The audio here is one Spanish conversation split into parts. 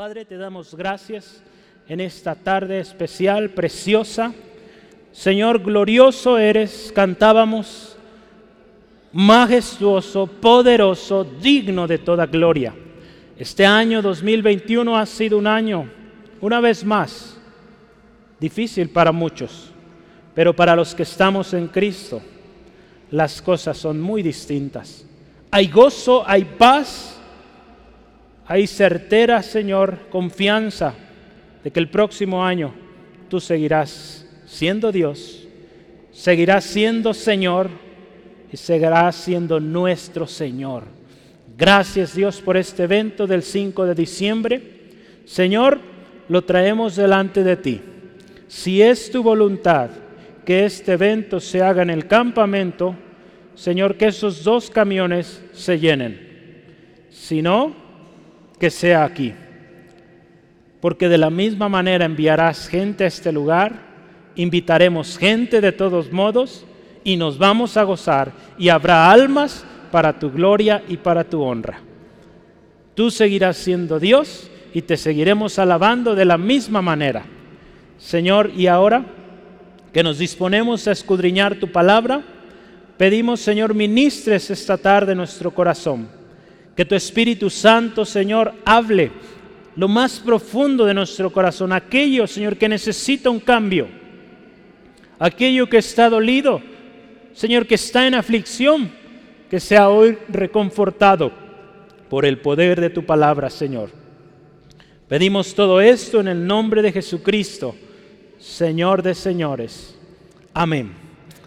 Padre, te damos gracias en esta tarde especial, preciosa. Señor, glorioso eres, cantábamos, majestuoso, poderoso, digno de toda gloria. Este año 2021 ha sido un año, una vez más, difícil para muchos, pero para los que estamos en Cristo, las cosas son muy distintas. Hay gozo, hay paz, hay certera, Señor, confianza de que el próximo año tú seguirás siendo Dios, seguirás siendo Señor y seguirás siendo nuestro Señor. Gracias Dios por este evento del 5 de diciembre. Señor, lo traemos delante de ti. Si es tu voluntad que este evento se haga en el campamento, Señor, que esos dos camiones se llenen. Si no, que sea aquí. Porque de la misma manera enviarás gente a este lugar, invitaremos gente de todos modos y nos vamos a gozar y habrá almas para tu gloria y para tu honra. Tú seguirás siendo Dios y te seguiremos alabando de la misma manera. Señor, y ahora que nos disponemos a escudriñar tu palabra, pedimos, Señor, ministres esta tarde nuestro corazón que tu Espíritu Santo, Señor, hable lo más profundo de nuestro corazón, aquello, Señor, que necesita un cambio, aquello que está dolido, Señor, que está en aflicción, que sea hoy reconfortado por el poder de tu palabra, Señor. Pedimos todo esto en el nombre de Jesucristo, Señor de señores. Amén.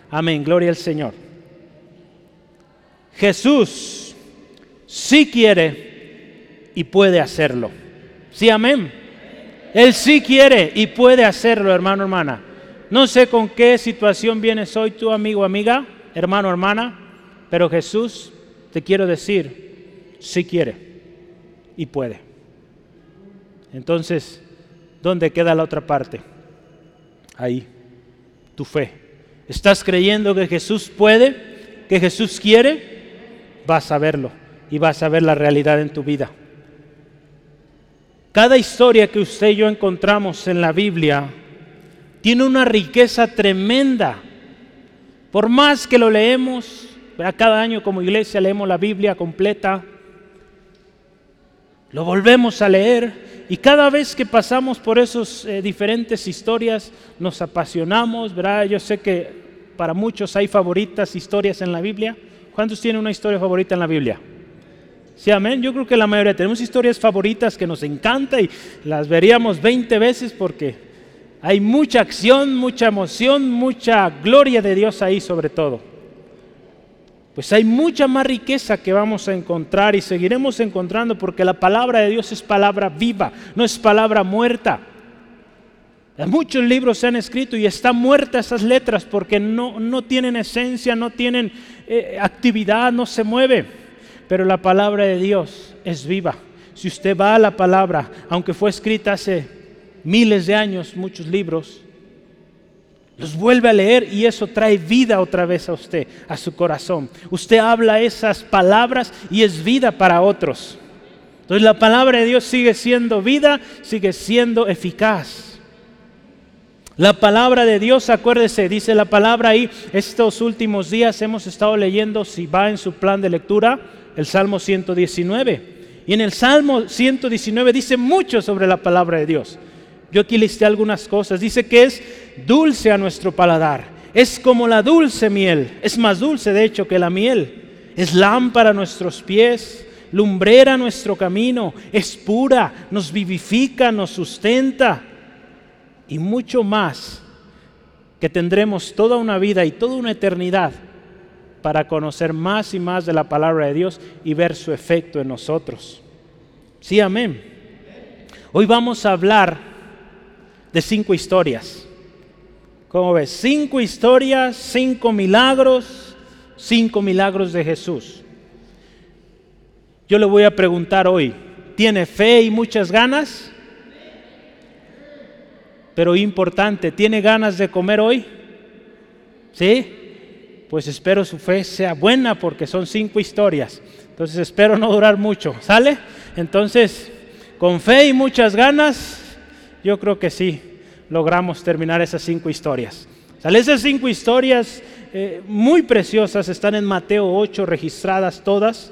Amén. Gloria al Señor. Jesús sí quiere y puede hacerlo. Sí, amén. Él sí quiere y puede hacerlo, hermano, hermana. No sé con qué situación vienes hoy tu amigo, amiga, hermano, hermana, pero Jesús, te quiero decir, sí quiere y puede. Entonces, ¿dónde queda la otra parte? Ahí, tu fe. ¿Estás creyendo que Jesús puede, que Jesús quiere? Vas a verlo y vas a ver la realidad en tu vida. Cada historia que usted y yo encontramos en la Biblia tiene una riqueza tremenda. Por más que lo leemos, cada año como iglesia leemos la Biblia completa, lo volvemos a leer y cada vez que pasamos por esas eh, diferentes historias nos apasionamos. Yo sé que para muchos hay favoritas historias en la Biblia. ¿Cuántos tienen una historia favorita en la Biblia? Sí, amén. Yo creo que la mayoría tenemos historias favoritas que nos encanta y las veríamos 20 veces porque hay mucha acción, mucha emoción, mucha gloria de Dios ahí sobre todo. Pues hay mucha más riqueza que vamos a encontrar y seguiremos encontrando porque la palabra de Dios es palabra viva, no es palabra muerta. Muchos libros se han escrito y están muertas esas letras porque no, no tienen esencia, no tienen eh, actividad, no se mueve pero la palabra de Dios es viva. Si usted va a la palabra, aunque fue escrita hace miles de años, muchos libros, los vuelve a leer y eso trae vida otra vez a usted, a su corazón. Usted habla esas palabras y es vida para otros. Entonces la palabra de Dios sigue siendo vida, sigue siendo eficaz. La palabra de Dios, acuérdese, dice la palabra ahí, estos últimos días hemos estado leyendo, si va en su plan de lectura, el Salmo 119. Y en el Salmo 119 dice mucho sobre la palabra de Dios. Yo aquí listé algunas cosas. Dice que es dulce a nuestro paladar. Es como la dulce miel. Es más dulce de hecho que la miel. Es lámpara a nuestros pies, lumbrera nuestro camino. Es pura, nos vivifica, nos sustenta. Y mucho más que tendremos toda una vida y toda una eternidad para conocer más y más de la palabra de Dios y ver su efecto en nosotros. Sí, amén. Hoy vamos a hablar de cinco historias. ¿Cómo ves? Cinco historias, cinco milagros, cinco milagros de Jesús. Yo le voy a preguntar hoy, ¿tiene fe y muchas ganas? Pero importante, ¿tiene ganas de comer hoy? ¿Sí? pues espero su fe sea buena porque son cinco historias. Entonces espero no durar mucho. ¿Sale? Entonces, con fe y muchas ganas, yo creo que sí, logramos terminar esas cinco historias. esas cinco historias eh, muy preciosas están en Mateo 8 registradas todas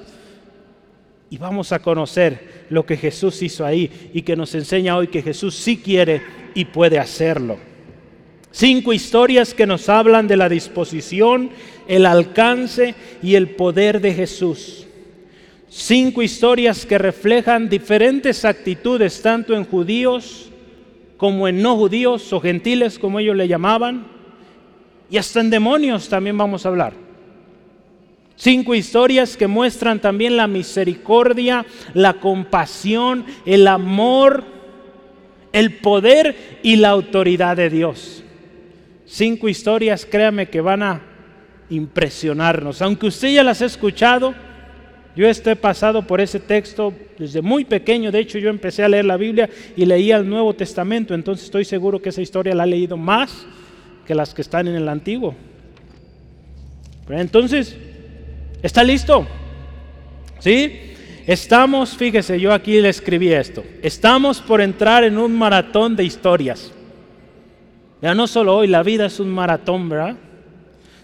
y vamos a conocer lo que Jesús hizo ahí y que nos enseña hoy que Jesús sí quiere y puede hacerlo. Cinco historias que nos hablan de la disposición, el alcance y el poder de Jesús. Cinco historias que reflejan diferentes actitudes tanto en judíos como en no judíos o gentiles como ellos le llamaban. Y hasta en demonios también vamos a hablar. Cinco historias que muestran también la misericordia, la compasión, el amor, el poder y la autoridad de Dios. Cinco historias, créame que van a impresionarnos. Aunque usted ya las ha escuchado, yo he pasado por ese texto desde muy pequeño. De hecho, yo empecé a leer la Biblia y leía el Nuevo Testamento. Entonces estoy seguro que esa historia la ha leído más que las que están en el Antiguo. entonces, ¿está listo? ¿Sí? Estamos, fíjese, yo aquí le escribí esto. Estamos por entrar en un maratón de historias. Ya no solo hoy, la vida es un maratón, ¿verdad?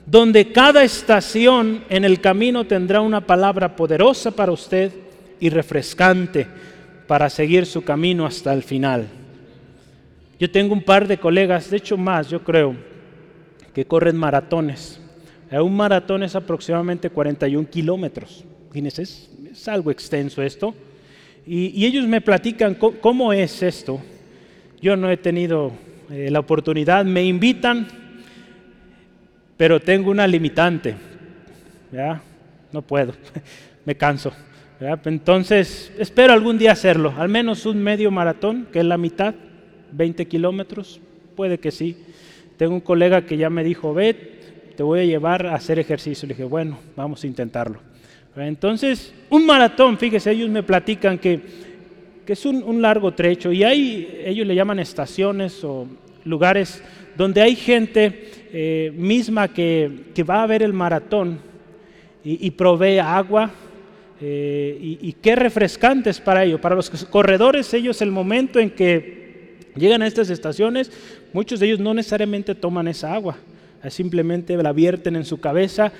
Donde cada estación en el camino tendrá una palabra poderosa para usted y refrescante para seguir su camino hasta el final. Yo tengo un par de colegas, de hecho más, yo creo, que corren maratones. Un maratón es aproximadamente 41 kilómetros. Fíjense, es, algo extenso esto. Y, y ellos me platican cómo es esto. Yo no he tenido eh, la oportunidad, me invitan, pero tengo una limitante, ¿ya? no puedo, me canso. Entonces, espero algún día hacerlo, al menos un medio maratón, que es la mitad, 20 kilómetros, puede que sí. Tengo un colega que ya me dijo, ve, te voy a llevar a hacer ejercicio. Le dije, bueno, vamos a intentarlo. Entonces, un maratón, fíjese, ellos me platican que que es un, largo trecho y hay, ellos le llaman estaciones o lugares donde hay gente eh, misma que, va a ver el maratón y, provee agua eh, y, qué refrescantes para ellos. Para los corredores, ellos el momento en que llegan a estas estaciones, muchos de ellos no necesariamente toman esa agua, simplemente la vierten en su cabeza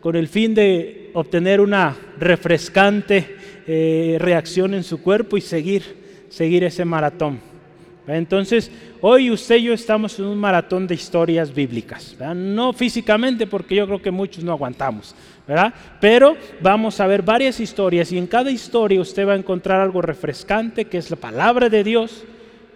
con el fin de obtener una refrescante eh, reacción en su cuerpo y seguir, seguir ese maratón. Entonces, hoy usted y yo estamos en un maratón de historias bíblicas, no físicamente porque yo creo que muchos no aguantamos, ¿verdad? pero vamos a ver varias historias y en cada historia usted va a encontrar algo refrescante que es la palabra de Dios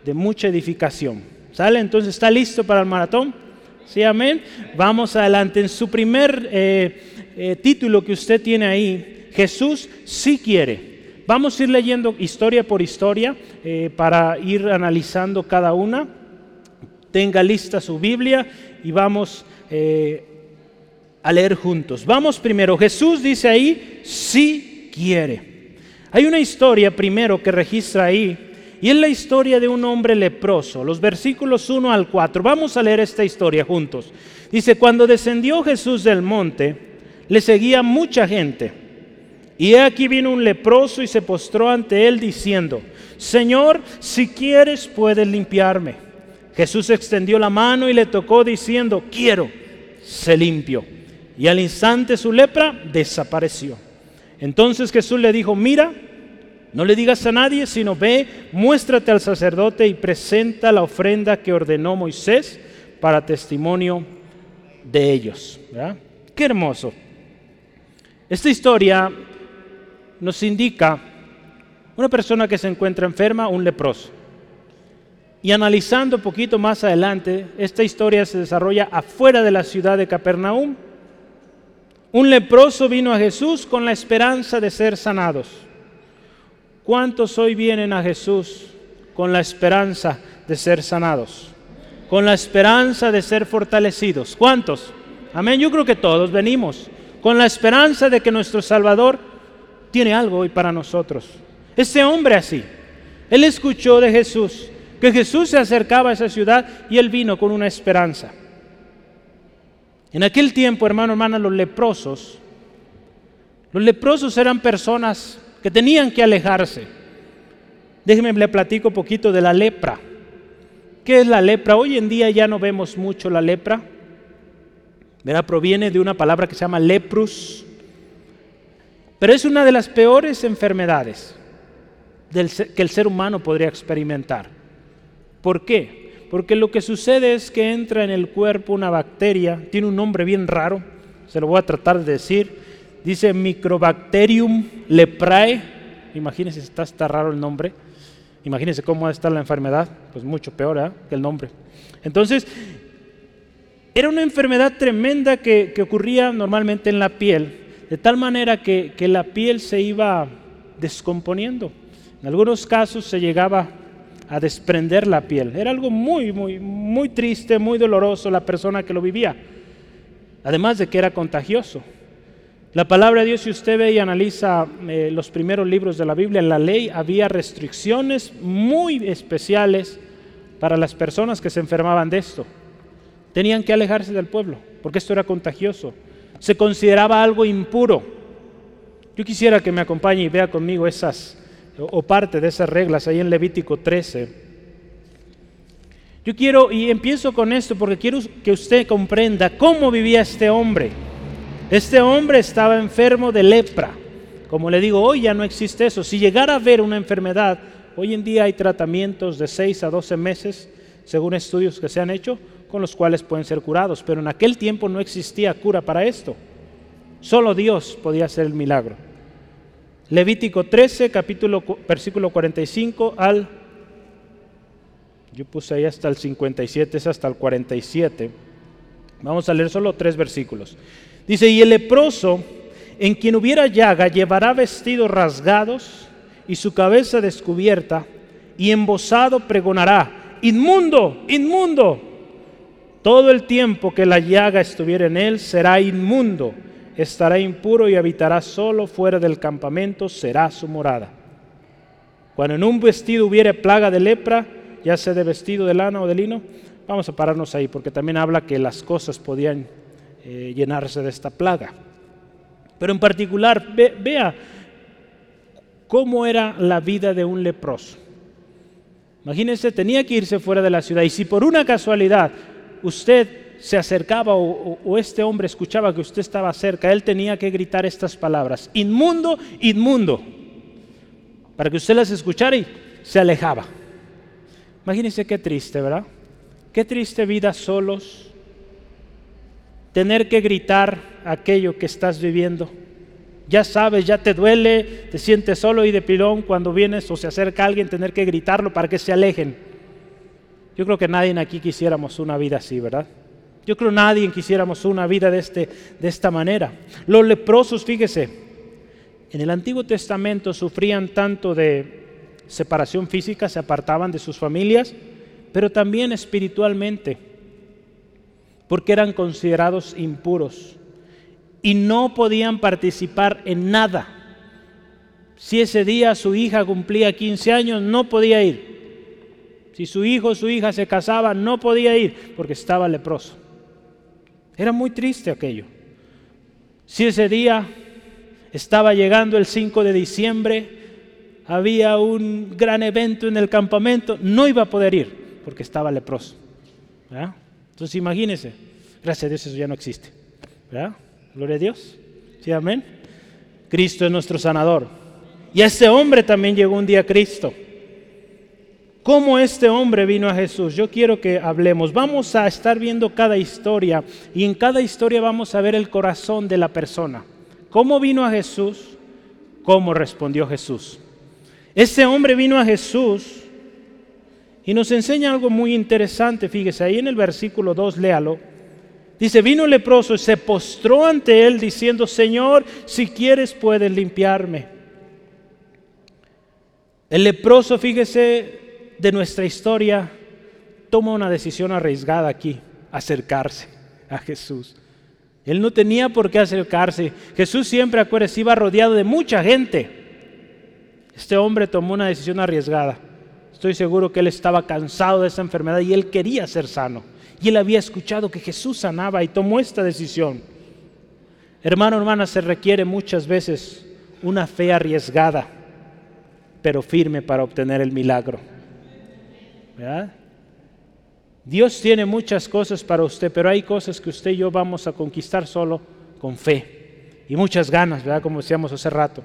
de mucha edificación. ¿Sale? Entonces, ¿está listo para el maratón? Sí, amén. Vamos adelante. En su primer eh, eh, título que usted tiene ahí, Jesús sí quiere. Vamos a ir leyendo historia por historia eh, para ir analizando cada una. Tenga lista su Biblia y vamos a leer juntos. Vamos primero, Jesús dice ahí, sí quiere. Hay una historia primero que registra ahí y es la historia de un hombre leproso, los versículos 1 al 4. Vamos a leer esta historia juntos. Dice, cuando descendió Jesús del monte, le seguía mucha gente. Y aquí vino un leproso y se postró ante él diciendo, Señor, si quieres puedes limpiarme. Jesús extendió la mano y le tocó diciendo, quiero, se limpió. Y al instante su lepra desapareció. Entonces Jesús le dijo, mira, no le digas a nadie, sino ve, muéstrate al sacerdote y presenta la ofrenda que ordenó Moisés para testimonio de ellos. Qué hermoso. Esta historia nos indica una persona que se encuentra enferma, un leproso. Y analizando un poquito más adelante, esta historia se desarrolla afuera de la ciudad de Capernaum. Un leproso vino a Jesús con la esperanza de ser sanados. ¿Cuántos hoy vienen a Jesús con la esperanza de ser sanados? Con la esperanza de ser fortalecidos. ¿Cuántos? Amén, yo creo que todos venimos con la esperanza de que nuestro Salvador tiene algo hoy para nosotros. Ese hombre así, él escuchó de Jesús, que Jesús se acercaba a esa ciudad y él vino con una esperanza. En aquel tiempo, hermano, hermana, los leprosos, los leprosos eran personas que tenían que alejarse. Déjenme le platico un poquito de la lepra. ¿Qué es la lepra? Hoy en día ya no vemos mucho la lepra. ¿verdad? Proviene de una palabra que se llama leprus. Pero es una de las peores enfermedades que el ser humano podría experimentar. ¿Por qué? Porque lo que sucede es que entra en el cuerpo una bacteria, tiene un nombre bien raro, se lo voy a tratar de decir, dice Microbacterium leprae, imagínense, está, está raro el nombre, imagínense cómo está la enfermedad, pues mucho peor ¿eh? que el nombre. Entonces, era una enfermedad tremenda que, ocurría normalmente en la piel, de tal manera que, que la piel se iba descomponiendo. En algunos casos se llegaba a desprender la piel. Era algo muy, muy, muy triste, muy doloroso la persona que lo vivía. Además de que era contagioso. La palabra de Dios, si usted ve y analiza eh, los primeros libros de la Biblia, en la ley había restricciones muy especiales para las personas que se enfermaban de esto. Tenían que alejarse del pueblo, porque esto era contagioso. Se consideraba algo impuro. Yo quisiera que me acompañe y vea conmigo esas o parte de esas reglas ahí en Levítico 13. Yo quiero, y empiezo con esto porque quiero que usted comprenda cómo vivía este hombre. Este hombre estaba enfermo de lepra. Como le digo, hoy ya no existe eso. Si llegara a haber una enfermedad, hoy en día hay tratamientos de 6 a 12 meses, según estudios que se han hecho, con los cuales pueden ser curados. Pero en aquel tiempo no existía cura para esto. Solo Dios podía hacer el milagro. Levítico 13, capítulo, versículo 45 al, yo puse ahí hasta el 57, es hasta el 47. Vamos a leer solo tres versículos. Dice, y el leproso, en quien hubiera llaga, llevará vestidos rasgados y su cabeza descubierta, y embosado pregonará, inmundo, inmundo. Todo el tiempo que la llaga estuviera en él será inmundo estará impuro y habitará solo fuera del campamento, será su morada. Cuando en un vestido hubiere plaga de lepra, ya sea de vestido de lana o de lino, vamos a pararnos ahí, porque también habla que las cosas podían eh, llenarse de esta plaga. Pero en particular, vea cómo era la vida de un leproso. Imagínense, tenía que irse fuera de la ciudad y si por una casualidad usted se acercaba o, este hombre escuchaba que usted estaba cerca, él tenía que gritar estas palabras, inmundo, inmundo, para que usted las escuchara y se alejaba. Imagínense qué triste, ¿verdad? Qué triste vida solos, tener que gritar aquello que estás viviendo. Ya sabes, ya te duele, te sientes solo y de pilón cuando vienes o se acerca alguien, tener que gritarlo para que se alejen. Yo creo que nadie aquí quisiéramos una vida así, ¿verdad? Yo creo que nadie quisiéramos una vida de, este, de esta manera. Los leprosos, fíjese, en el Antiguo Testamento sufrían tanto de separación física, se apartaban de sus familias, pero también espiritualmente, porque eran considerados impuros y no podían participar en nada. Si ese día su hija cumplía 15 años, no podía ir. Si su hijo o su hija se casaba, no podía ir porque estaba leproso. Era muy triste aquello. Si ese día estaba llegando el 5 de diciembre, había un gran evento en el campamento, no iba a poder ir porque estaba leproso. Entonces imagínense, gracias a Dios eso ya no existe. Gloria a Dios. ¿Sí, amén? Cristo es nuestro sanador. Y a ese hombre también llegó un día Cristo cómo este hombre vino a Jesús. Yo quiero que hablemos. Vamos a estar viendo cada historia y en cada historia vamos a ver el corazón de la persona. ¿Cómo vino a Jesús? ¿Cómo respondió Jesús? Este hombre vino a Jesús y nos enseña algo muy interesante. Fíjese, ahí en el versículo 2, léalo. Dice, vino leproso y se postró ante él diciendo, Señor, si quieres puedes limpiarme. El leproso, fíjese, de nuestra historia toma una decisión arriesgada aquí, acercarse a Jesús. Él no tenía por qué acercarse. Jesús siempre, acuérdense, iba rodeado de mucha gente. Este hombre tomó una decisión arriesgada. Estoy seguro que él estaba cansado de esa enfermedad y él quería ser sano. Y él había escuchado que Jesús sanaba y tomó esta decisión. Hermano, hermana, se requiere muchas veces una fe arriesgada pero firme para obtener el milagro. Dios tiene muchas cosas para usted, pero hay cosas que usted y yo vamos a conquistar solo con fe y muchas ganas, ¿verdad? Como decíamos hace rato.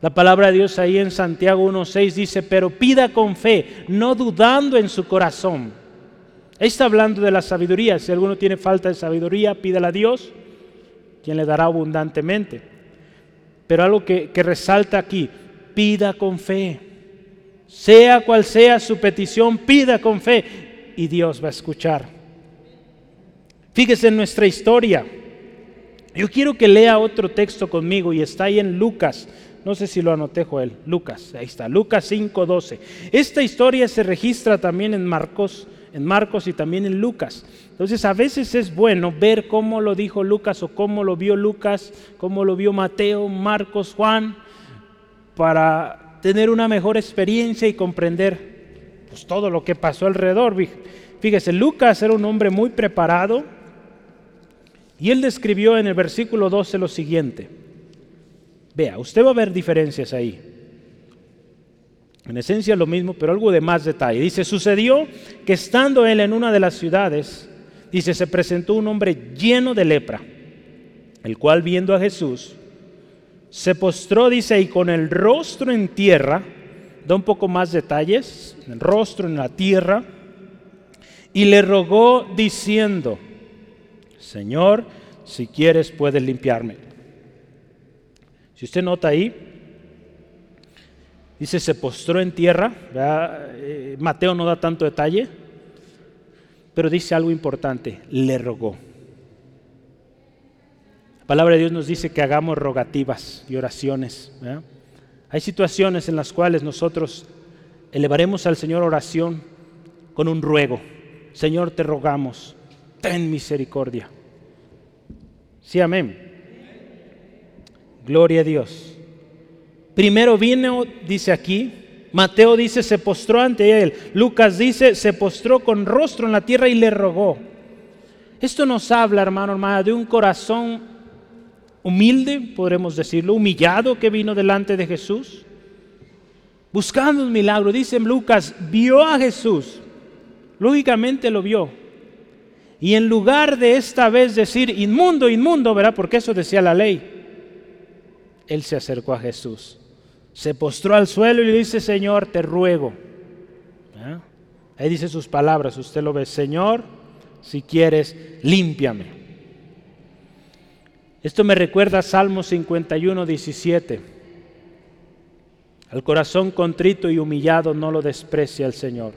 La palabra de Dios ahí en Santiago 1.6 dice, pero pida con fe, no dudando en su corazón. Está hablando de la sabiduría. Si alguno tiene falta de sabiduría, pídala a Dios, quien le dará abundantemente. Pero algo que resalta aquí, pida con fe. Sea cual sea su petición, pida con fe y Dios va a escuchar. Fíjese en nuestra historia. Yo quiero que lea otro texto conmigo y está ahí en Lucas. No sé si lo anoté, Joel. Lucas, ahí está, Lucas 5:12. Esta historia se registra también en Marcos, en Marcos y también en Lucas. Entonces, a veces es bueno ver cómo lo dijo Lucas o cómo lo vio Lucas, cómo lo vio Mateo, Marcos, Juan, para tener una mejor experiencia y comprender pues, todo lo que pasó alrededor. Fíjese, Lucas era un hombre muy preparado y él describió en el versículo 12 lo siguiente. Vea, usted va a ver diferencias ahí. En esencia lo mismo, pero algo de más detalle. Dice, sucedió que estando él en una de las ciudades, dice, se presentó un hombre lleno de lepra, el cual viendo a Jesús, se postró, dice, y con el rostro en tierra, da un poco más detalles, el rostro en la tierra, y le rogó diciendo, Señor, si quieres puedes limpiarme. Si usted nota ahí, dice se postró en tierra, eh, Mateo no da tanto detalle, pero dice algo importante, le rogó. La palabra de Dios nos dice que hagamos rogativas y oraciones. Hay situaciones en las cuales nosotros elevaremos al Señor oración con un ruego. Señor, te rogamos, ten misericordia. Sí, amén. Gloria a Dios. Primero vino, dice aquí, Mateo dice, se postró ante él. Lucas dice, se postró con rostro en la tierra y le rogó. Esto nos habla, hermano, hermana, de un corazón humilde, podremos decirlo, humillado que vino delante de Jesús, buscando un milagro. Dice Lucas, vio a Jesús, lógicamente lo vio. Y en lugar de esta vez decir inmundo, inmundo, ¿verdad? Porque eso decía la ley, él se acercó a Jesús, se postró al suelo y le dice, Señor, te ruego. Ahí dice sus palabras, usted lo ve, Señor, si quieres, límpiame. Esto me recuerda a Salmo 51, 17. Al corazón contrito y humillado no lo desprecia el Señor.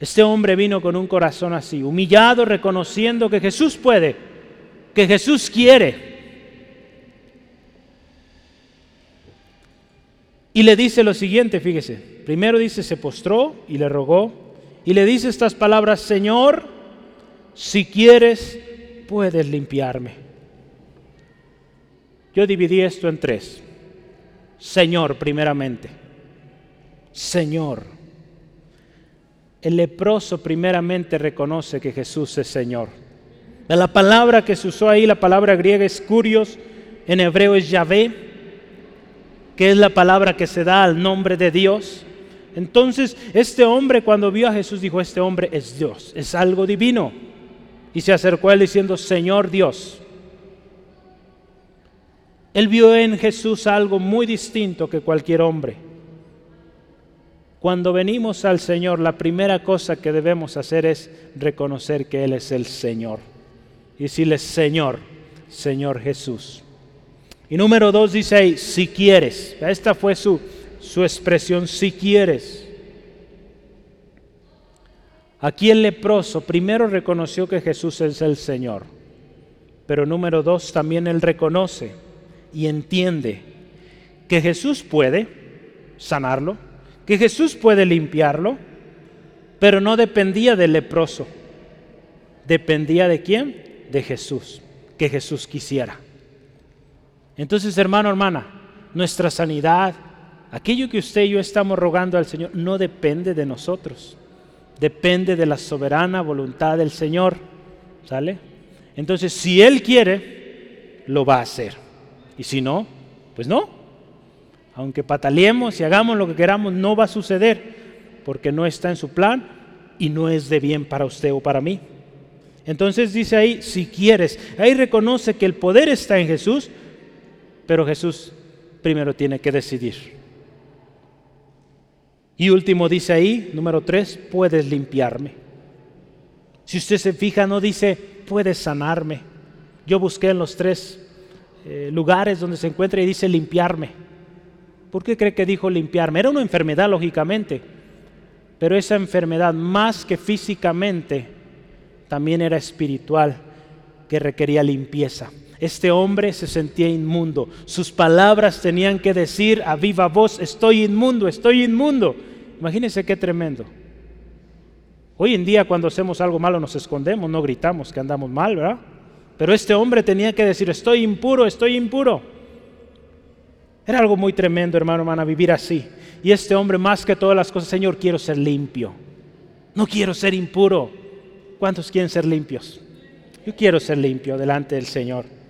Este hombre vino con un corazón así, humillado, reconociendo que Jesús puede, que Jesús quiere. Y le dice lo siguiente, fíjese. Primero dice, se postró y le rogó. Y le dice estas palabras, Señor, si quieres, puedes limpiarme. Yo dividí esto en tres. Señor, primeramente. Señor. El leproso primeramente reconoce que Jesús es Señor. La palabra que se usó ahí, la palabra griega es curios, en hebreo es Yahvé, que es la palabra que se da al nombre de Dios. Entonces, este hombre cuando vio a Jesús dijo, este hombre es Dios, es algo divino. Y se acercó a él diciendo, Señor Dios. Él vio en Jesús algo muy distinto que cualquier hombre. Cuando venimos al Señor, la primera cosa que debemos hacer es reconocer que Él es el Señor. Y decirle, Señor, Señor Jesús. Y número dos dice ahí, si quieres. Esta fue su, su expresión, si quieres. Aquí el leproso primero reconoció que Jesús es el Señor. Pero número dos, también él reconoce y entiende que Jesús puede sanarlo, que Jesús puede limpiarlo, pero no dependía del leproso. Dependía de quién? De Jesús, que Jesús quisiera. Entonces, hermano, hermana, nuestra sanidad, aquello que usted y yo estamos rogando al Señor, no depende de nosotros. Depende de la soberana voluntad del Señor. ¿Sale? Entonces, si Él quiere, lo va a hacer. Y si no, pues no. Aunque pataleemos y hagamos lo que queramos, no va a suceder porque no está en su plan y no es de bien para usted o para mí. Entonces dice ahí, si quieres, ahí reconoce que el poder está en Jesús, pero Jesús primero tiene que decidir. Y último dice ahí, número tres, puedes limpiarme. Si usted se fija, no dice, puedes sanarme. Yo busqué en los tres eh, lugares donde se encuentra y dice limpiarme. ¿Por qué cree que dijo limpiarme? Era una enfermedad, lógicamente, pero esa enfermedad, más que físicamente, también era espiritual, que requería limpieza. Este hombre se sentía inmundo. Sus palabras tenían que decir a viva voz, estoy inmundo, estoy inmundo. Imagínense qué tremendo. Hoy en día cuando hacemos algo malo nos escondemos, no gritamos que andamos mal, ¿verdad? Pero este hombre tenía que decir, estoy impuro, estoy impuro. Era algo muy tremendo, hermano, hermana, vivir así. Y este hombre, más que todas las cosas, Señor, quiero ser limpio. No quiero ser impuro. ¿Cuántos quieren ser limpios? Yo quiero ser limpio delante del Señor.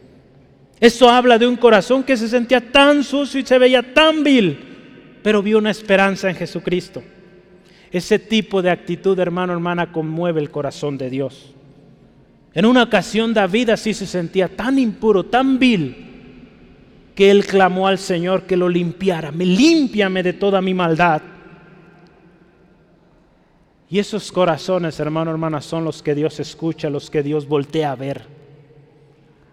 Esto habla de un corazón que se sentía tan sucio y se veía tan vil, pero vio una esperanza en Jesucristo. Ese tipo de actitud, hermano, hermana, conmueve el corazón de Dios. En una ocasión David así se sentía tan impuro, tan vil, que él clamó al Señor que lo limpiara. Me límpiame de toda mi maldad. Y esos corazones, hermano, hermana, son los que Dios escucha, los que Dios voltea a ver.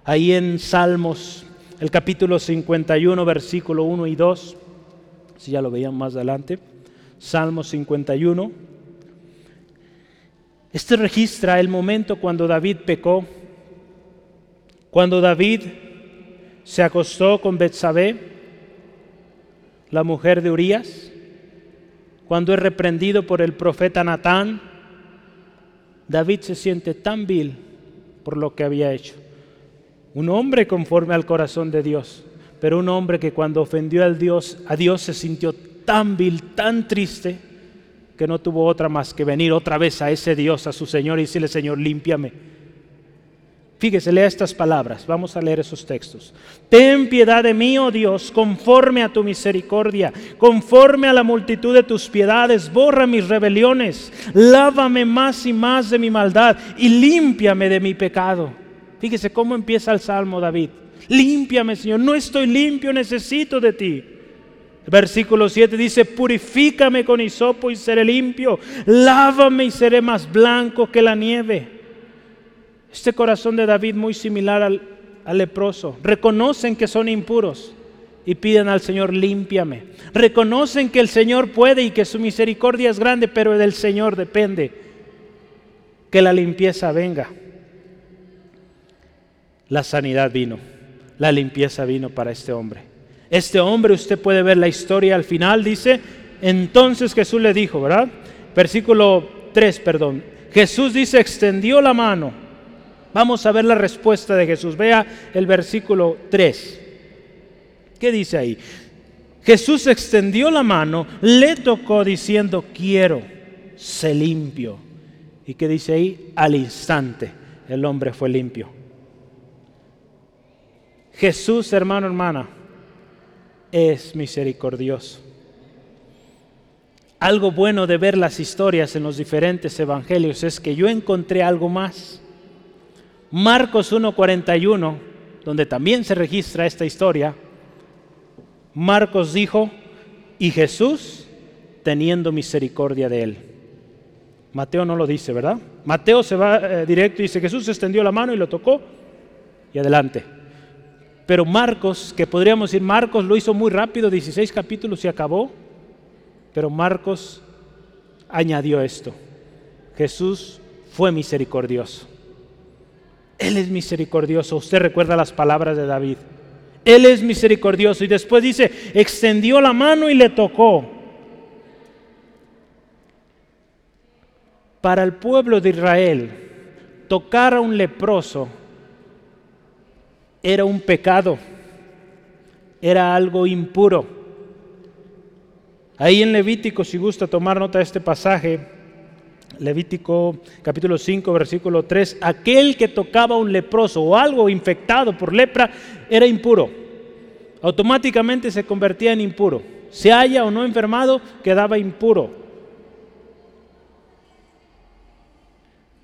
Ahí en Salmos, el capítulo 51, versículo 1 y 2, si ya lo veían más adelante, Salmos 51. Este registra el momento cuando David pecó, cuando David se acostó con Betsabé, la mujer de Urías, cuando es reprendido por el profeta Natán, David se siente tan vil por lo que había hecho. Un hombre conforme al corazón de Dios, pero un hombre que cuando ofendió al Dios, a Dios se sintió tan vil, tan triste, que no tuvo otra más que venir otra vez a ese Dios, a su Señor, y decirle, Señor, límpiame Fíjese, lea estas palabras. Vamos a leer esos textos. Ten piedad de mí, oh Dios, conforme a tu misericordia, conforme a la multitud de tus piedades, borra mis rebeliones, lávame más y más de mi maldad y límpiame de mi pecado. Fíjese cómo empieza el Salmo David. Límpiame, Señor, no estoy limpio, necesito de ti. Versículo 7 dice, purifícame con hisopo y seré limpio, lávame y seré más blanco que la nieve. Este corazón de David muy similar al, leproso. Reconocen que son impuros y piden al Señor, límpiame. Reconocen que el Señor puede y que su misericordia es grande, pero del Señor depende que la limpieza venga. La sanidad vino, la limpieza vino para este hombre. Este hombre, usted puede ver la historia al final, dice, entonces Jesús le dijo, ¿verdad? Versículo 3, perdón. Jesús dice, extendió la mano Vamos a ver la respuesta de Jesús. Vea el versículo 3. ¿Qué dice ahí? Jesús extendió la mano, le tocó diciendo, quiero, se limpio. ¿Y qué dice ahí? Al instante el hombre fue limpio. Jesús, hermano, hermana, es misericordioso. Algo bueno de ver las historias en los diferentes evangelios es que yo encontré algo más. Marcos 1.41, donde también se registra esta historia, Marcos dijo, y Jesús teniendo misericordia de él. Mateo no lo dice, ¿verdad? Mateo se va eh, directo y dice, Jesús extendió la mano y lo tocó y adelante. Pero Marcos, que podríamos decir, Marcos lo hizo muy rápido, 16 capítulos y acabó, pero Marcos añadió esto, Jesús fue misericordioso. Él es misericordioso. Usted recuerda las palabras de David. Él es misericordioso. Y después dice, extendió la mano y le tocó. Para el pueblo de Israel, tocar a un leproso era un pecado, era algo impuro. Ahí en Levítico, si gusta tomar nota de este pasaje, Levítico capítulo 5, versículo 3, aquel que tocaba un leproso o algo infectado por lepra era impuro. automáticamente se convertía en impuro. Se haya o no enfermado, quedaba impuro.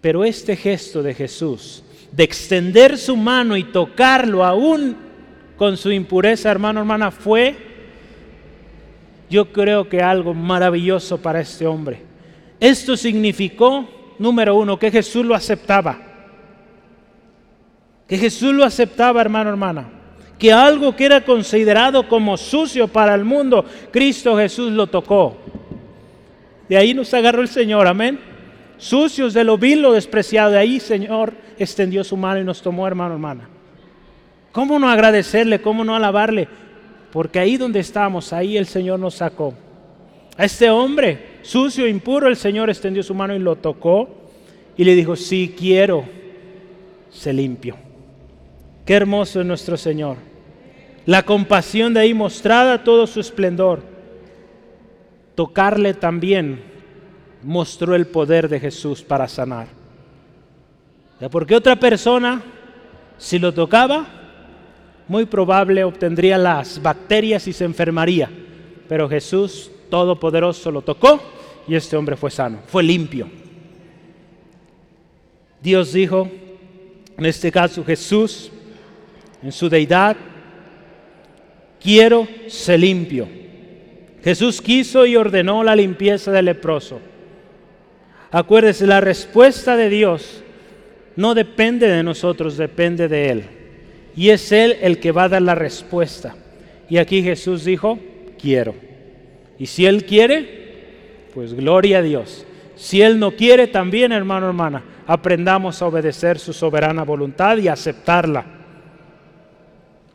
Pero este gesto de Jesús, de extender su mano y tocarlo aún con su impureza, hermano, hermana, fue, yo creo que algo maravilloso para este hombre. Esto significó, número uno, que Jesús lo aceptaba. Que Jesús lo aceptaba, hermano, hermana que algo que era considerado como sucio para el mundo, Cristo Jesús lo tocó. De ahí nos agarró el Señor, amén. Sucios de lo vil, lo despreciado, de ahí Señor extendió su mano y nos tomó, hermano, hermana. ¿Cómo no agradecerle? ¿Cómo no alabarle? Porque ahí donde estamos, ahí el Señor nos sacó. A este hombre sucio, impuro, el Señor extendió su mano y lo tocó y le dijo, si quiero, se limpio. Qué hermoso es nuestro Señor. La compasión de ahí mostrada todo su esplendor. Tocarle también mostró el poder de Jesús para sanar. Porque otra persona, si lo tocaba, muy probable obtendría las bacterias y se enfermaría. Pero Jesús Todopoderoso lo tocó y este hombre fue sano, fue limpio. Dios dijo, en este caso Jesús, en su deidad, quiero ser limpio. Jesús quiso y ordenó la limpieza del leproso. Acuérdese, la respuesta de Dios no depende de nosotros, depende de Él. Y es Él el que va a dar la respuesta. Y aquí Jesús dijo, quiero. Y si Él quiere, pues gloria a Dios. Si Él no quiere, también hermano, hermana, aprendamos a obedecer su soberana voluntad y aceptarla.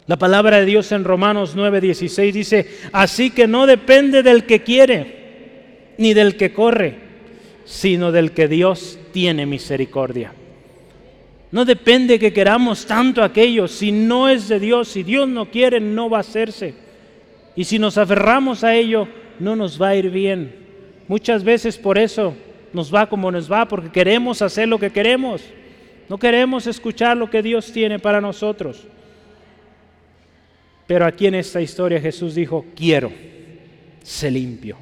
La palabra de Dios en Romanos 9:16 dice, así que no depende del que quiere, ni del que corre, sino del que Dios tiene misericordia. No depende que queramos tanto aquello, si no es de Dios, si Dios no quiere, no va a hacerse. Y si nos aferramos a ello, no nos va a ir bien. Muchas veces por eso nos va como nos va, porque queremos hacer lo que queremos. No queremos escuchar lo que Dios tiene para nosotros. Pero aquí en esta historia Jesús dijo, quiero, se limpio.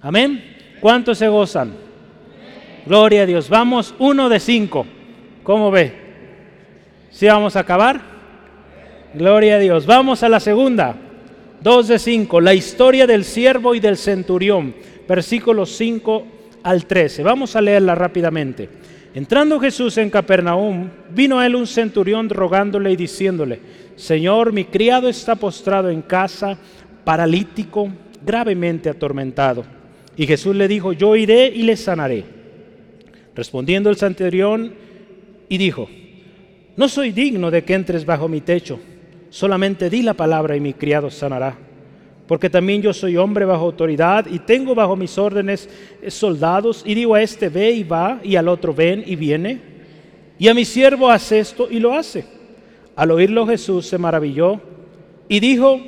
Amén. ¿Cuántos se gozan? Gloria a Dios. Vamos uno de cinco. ¿Cómo ve? ¿Sí vamos a acabar? Gloria a Dios. Vamos a la segunda. Dos de cinco. La historia del siervo y del centurión. Versículos 5 al 13. Vamos a leerla rápidamente. Entrando Jesús en Capernaum, vino a él un centurión rogándole y diciéndole, Señor, mi criado está postrado en casa, paralítico, gravemente atormentado. Y Jesús le dijo, yo iré y le sanaré. Respondiendo el centurión y dijo, no soy digno de que entres bajo mi techo, solamente di la palabra y mi criado sanará. Porque también yo soy hombre bajo autoridad y tengo bajo mis órdenes soldados y digo a este ve y va y al otro ven y viene. Y a mi siervo hace esto y lo hace. Al oírlo Jesús se maravilló y dijo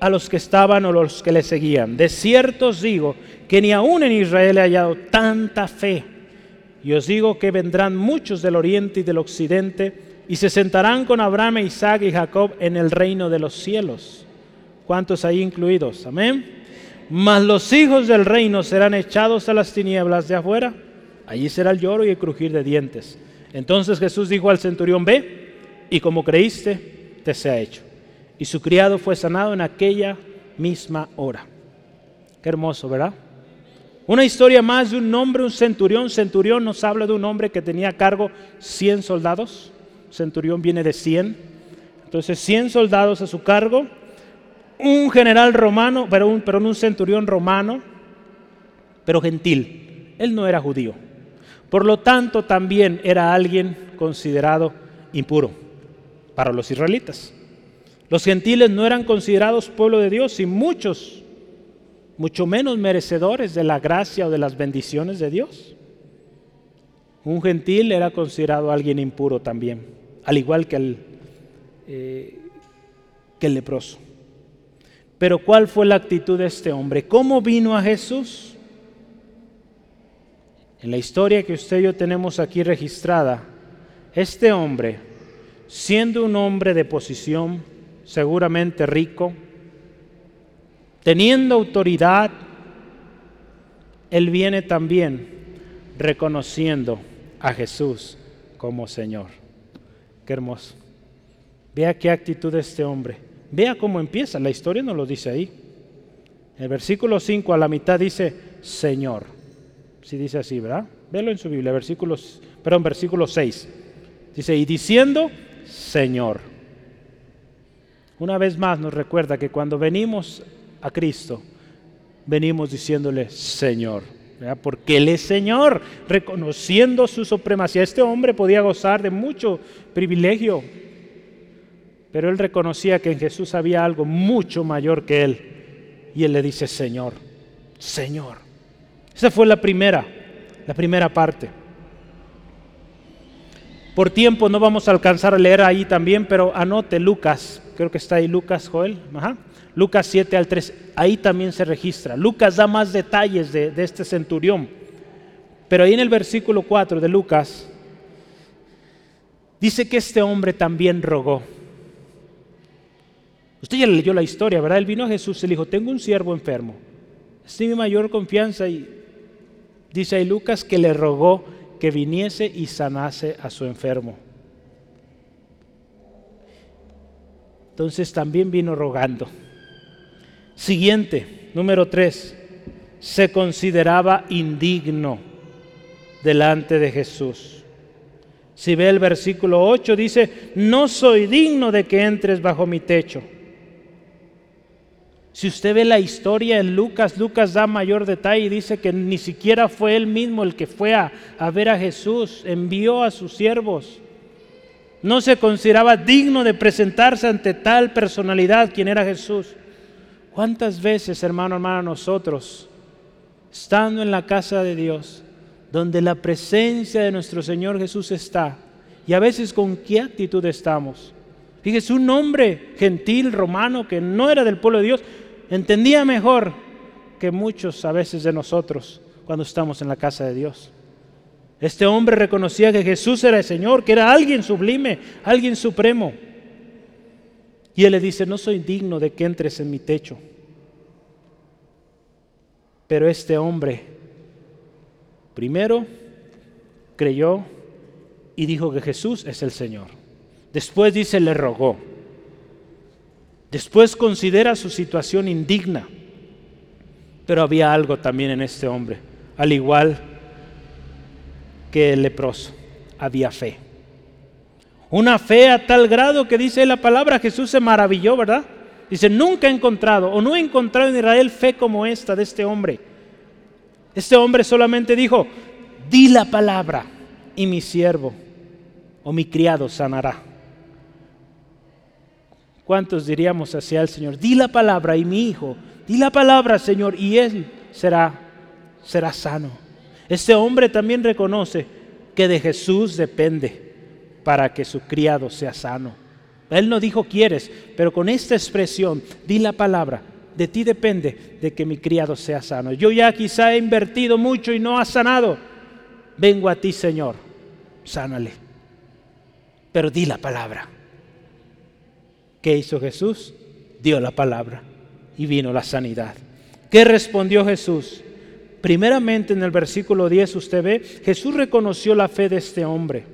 a los que estaban o los que le seguían, de cierto os digo que ni aún en Israel he hallado tanta fe. Y os digo que vendrán muchos del oriente y del occidente y se sentarán con Abraham, Isaac y Jacob en el reino de los cielos. ¿Cuántos hay incluidos? Amén. Mas los hijos del reino serán echados a las tinieblas de afuera. Allí será el lloro y el crujir de dientes. Entonces Jesús dijo al centurión, ve y como creíste, te sea hecho. Y su criado fue sanado en aquella misma hora. Qué hermoso, ¿verdad? Una historia más de un hombre, un centurión. Centurión nos habla de un hombre que tenía a cargo 100 soldados. Centurión viene de 100. Entonces 100 soldados a su cargo. Un general romano, pero pero un centurión romano, pero gentil. Él no era judío. Por lo tanto, también era alguien considerado impuro para los israelitas. Los gentiles no eran considerados pueblo de Dios y muchos, mucho menos merecedores de la gracia o de las bendiciones de Dios. Un gentil era considerado alguien impuro también, al igual que el, eh, que el leproso. Pero ¿cuál fue la actitud de este hombre? ¿Cómo vino a Jesús? En la historia que usted y yo tenemos aquí registrada, este hombre siendo un hombre de posición, seguramente rico, teniendo autoridad, él viene también reconociendo a Jesús como Señor. Qué hermoso. Vea qué actitud este hombre. Vea cómo empieza. La historia no lo dice ahí. El versículo 5 a la mitad dice Señor. Si dice así, ¿verdad? Velo en su Biblia, versículos, perdón, versículo 6. Dice, y diciendo Señor. Una vez más nos recuerda que cuando venimos a Cristo, venimos diciéndole Señor, porque Él es Señor, reconociendo su supremacía. Este hombre podía gozar de mucho privilegio, pero él reconocía que en Jesús había algo mucho mayor que él. Y él le dice, Señor, Señor. Esa fue la primera, la primera parte. Por tiempo no vamos a alcanzar a leer ahí también, pero anote Lucas, creo que está ahí Lucas, Joel. Lucas 7 al 3, ahí también se registra. Lucas da más detalles de, este centurión. Pero ahí en el versículo 4 de Lucas, dice que este hombre también rogó. Usted ya leyó la historia, ¿verdad? Él vino a Jesús y le dijo, tengo un siervo enfermo. Es mi mayor confianza y dice ahí Lucas que le rogó que viniese y sanase a su enfermo. Entonces también vino rogando. Siguiente, número tres, se consideraba indigno delante de Jesús. Si ve el versículo 8, dice, no soy digno de que entres bajo mi techo si usted ve la historia en Lucas, Lucas da mayor detalle y dice que ni siquiera fue él mismo el que fue a, ver a Jesús, envió a sus siervos. No se consideraba digno de presentarse ante tal personalidad quien era Jesús. ¿Cuántas veces, hermano, hermana, nosotros, estando en la casa de Dios, donde la presencia de nuestro Señor Jesús está, y a veces con qué actitud estamos? Fíjese, un hombre gentil romano que no era del pueblo de Dios, entendía mejor que muchos a veces de nosotros cuando estamos en la casa de Dios. Este hombre reconocía que Jesús era el Señor, que era alguien sublime, alguien supremo. Y él le dice, no soy digno de que entres en mi techo. Pero este hombre primero creyó y dijo que Jesús es el Señor. Después dice, le rogó. Después considera su situación indigna. Pero había algo también en este hombre, al igual que el leproso, había fe. Una fe a tal grado que dice la palabra, Jesús se maravilló, ¿verdad? Dice, nunca he encontrado o no he encontrado en Israel fe como esta de este hombre. Este hombre solamente dijo, di la palabra y mi siervo o mi criado sanará. ¿Cuántos diríamos hacia el Señor? Di la palabra y mi hijo, di la palabra, Señor, y él será, será sano. Este hombre también reconoce que de Jesús depende para que su criado sea sano. Él no dijo quieres, pero con esta expresión, di la palabra, de ti depende de que mi criado sea sano. Yo ya quizá he invertido mucho y no ha sanado. Vengo a ti, Señor, sánale. Pero di la palabra. ¿Qué hizo Jesús? Dio la palabra y vino la sanidad. ¿Qué respondió Jesús? Primeramente en el versículo 10 usted ve, Jesús reconoció la fe de este hombre.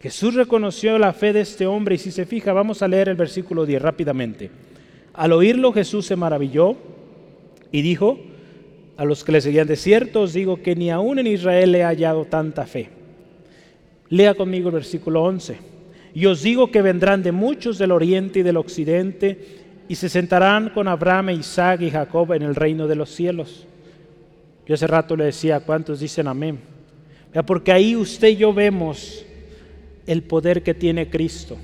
Jesús reconoció la fe de este hombre y si se fija, vamos a leer el versículo 10 rápidamente. Al oírlo Jesús se maravilló y dijo a los que le seguían, de cierto os digo que ni aún en Israel he hallado tanta fe. Lea conmigo el versículo 11. Y os digo que vendrán de muchos del oriente y del occidente y se sentarán con Abraham, Isaac y Jacob en el reino de los cielos. Yo hace rato le decía, ¿cuántos dicen amén? Porque ahí usted y yo vemos el poder que tiene Cristo,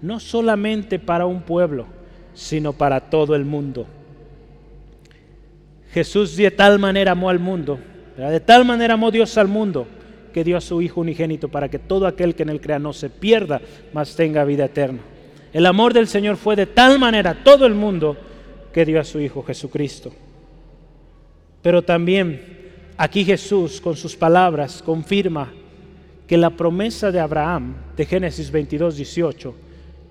no solamente para un pueblo, sino para todo el mundo. Jesús de tal manera amó al mundo, de tal manera amó Dios al mundo, que dio a su Hijo unigénito para que todo aquel que en él crea no se pierda, mas tenga vida eterna. El amor del Señor fue de tal manera a todo el mundo que dio a su Hijo Jesucristo. Pero también aquí Jesús con sus palabras confirma que la promesa de Abraham de Génesis 22, 18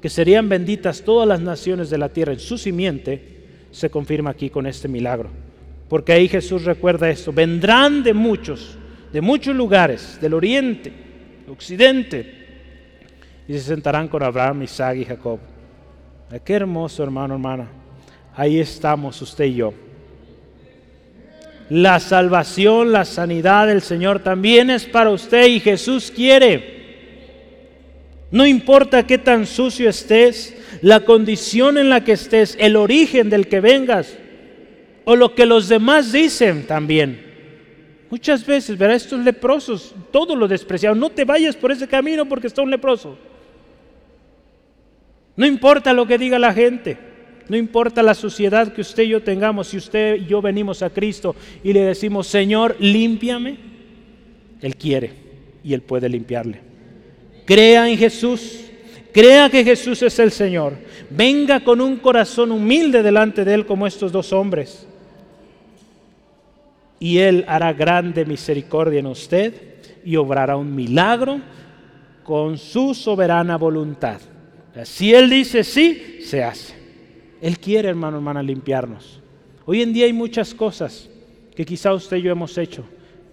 que serían benditas todas las naciones de la tierra en su simiente, se confirma aquí con este milagro. Porque ahí Jesús recuerda esto, vendrán de muchos, de muchos lugares, del oriente, occidente, y se sentarán con Abraham, Isaac y Jacob. Qué hermoso, hermano, hermana. Ahí estamos usted y yo. La salvación, la sanidad del Señor también es para usted y Jesús quiere. No importa qué tan sucio estés, la condición en la que estés, el origen del que vengas, o lo que los demás dicen también. Muchas veces, verá, estos leprosos, todo lo despreciaron. No te vayas por ese camino porque está un leproso. No importa lo que diga la gente, no importa la suciedad que usted y yo tengamos, si usted y yo venimos a Cristo y le decimos, Señor, límpiame, Él quiere y Él puede limpiarle. Crea en Jesús, crea que Jesús es el Señor. Venga con un corazón humilde delante de Él como estos dos hombres. Y Él hará grande misericordia en usted y obrará un milagro con su soberana voluntad. Si Él dice sí, se hace. Él quiere, hermano, hermana, limpiarnos. Hoy en día hay muchas cosas que quizá usted y yo hemos hecho,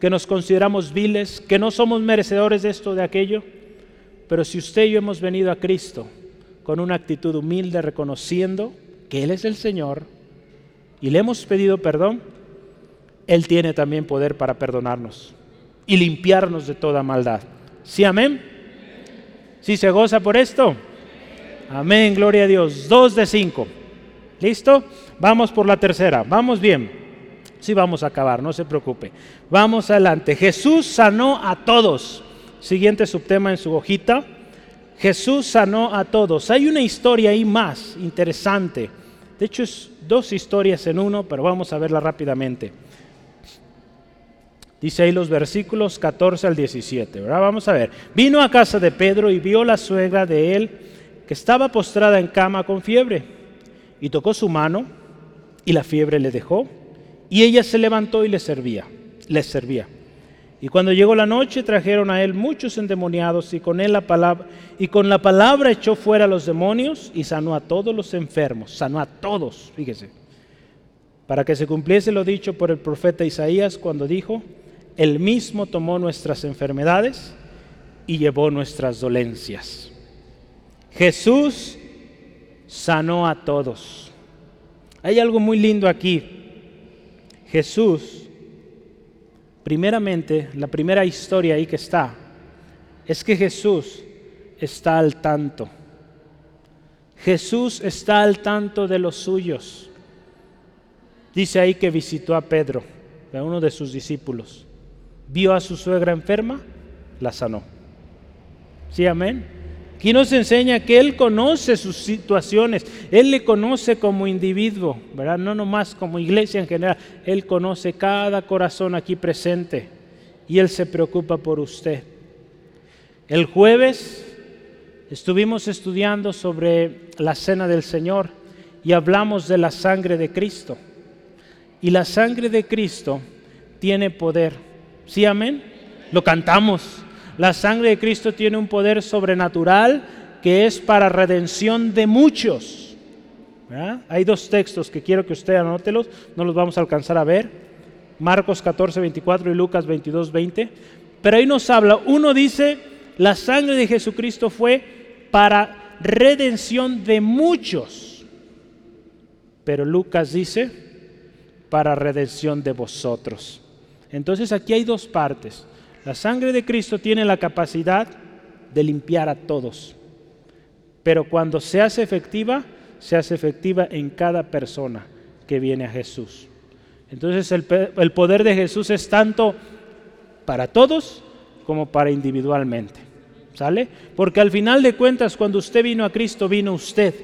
que nos consideramos viles, que no somos merecedores de esto, de aquello. Pero si usted y yo hemos venido a Cristo con una actitud humilde, reconociendo que Él es el Señor y le hemos pedido perdón, Él tiene también poder para perdonarnos y limpiarnos de toda maldad. ¿Sí, amén? ¿Sí se goza por esto? Amén, gloria a Dios. Dos de cinco. ¿Listo? Vamos por la tercera. Vamos bien. Sí, vamos a acabar, no se preocupe. Vamos adelante. Jesús sanó a todos. Siguiente subtema en su hojita. Jesús sanó a todos. Hay una historia ahí más interesante. De hecho, es dos historias en uno, pero vamos a verla rápidamente. Dice ahí los versículos 14 al 17. ¿verdad? Vamos a ver. Vino a casa de Pedro y vio la suegra de él que estaba postrada en cama con fiebre. Y tocó su mano y la fiebre le dejó. Y ella se levantó y le servía. Les servía. Y cuando llegó la noche trajeron a él muchos endemoniados y con él la palabra y con la palabra echó fuera a los demonios y sanó a todos los enfermos, sanó a todos, fíjese. Para que se cumpliese lo dicho por el profeta Isaías cuando dijo, él mismo tomó nuestras enfermedades y llevó nuestras dolencias. Jesús sanó a todos. Hay algo muy lindo aquí. Jesús Primeramente, la primera historia ahí que está, es que Jesús está al tanto. Jesús está al tanto de los suyos. Dice ahí que visitó a Pedro, a uno de sus discípulos. Vio a su suegra enferma, la sanó. ¿Sí, amén? Aquí nos enseña que Él conoce sus situaciones, Él le conoce como individuo, ¿verdad? No nomás como iglesia en general, Él conoce cada corazón aquí presente y Él se preocupa por usted. El jueves estuvimos estudiando sobre la cena del Señor y hablamos de la sangre de Cristo. Y la sangre de Cristo tiene poder. ¿Sí, amén? Lo cantamos. La sangre de Cristo tiene un poder sobrenatural que es para redención de muchos. Hay dos textos que quiero que usted anótelos, no los vamos a alcanzar a ver. Marcos 14, 24 y Lucas 22, 20. Pero ahí nos habla, uno dice, la sangre de Jesucristo fue para redención de muchos. Pero Lucas dice, para redención de vosotros. Entonces aquí hay dos partes. La sangre de Cristo tiene la capacidad de limpiar a todos, pero cuando se hace efectiva, se hace efectiva en cada persona que viene a Jesús. Entonces el, poder de Jesús es tanto para todos como para individualmente. ¿Sale? Porque al final de cuentas, cuando usted vino a Cristo, vino usted.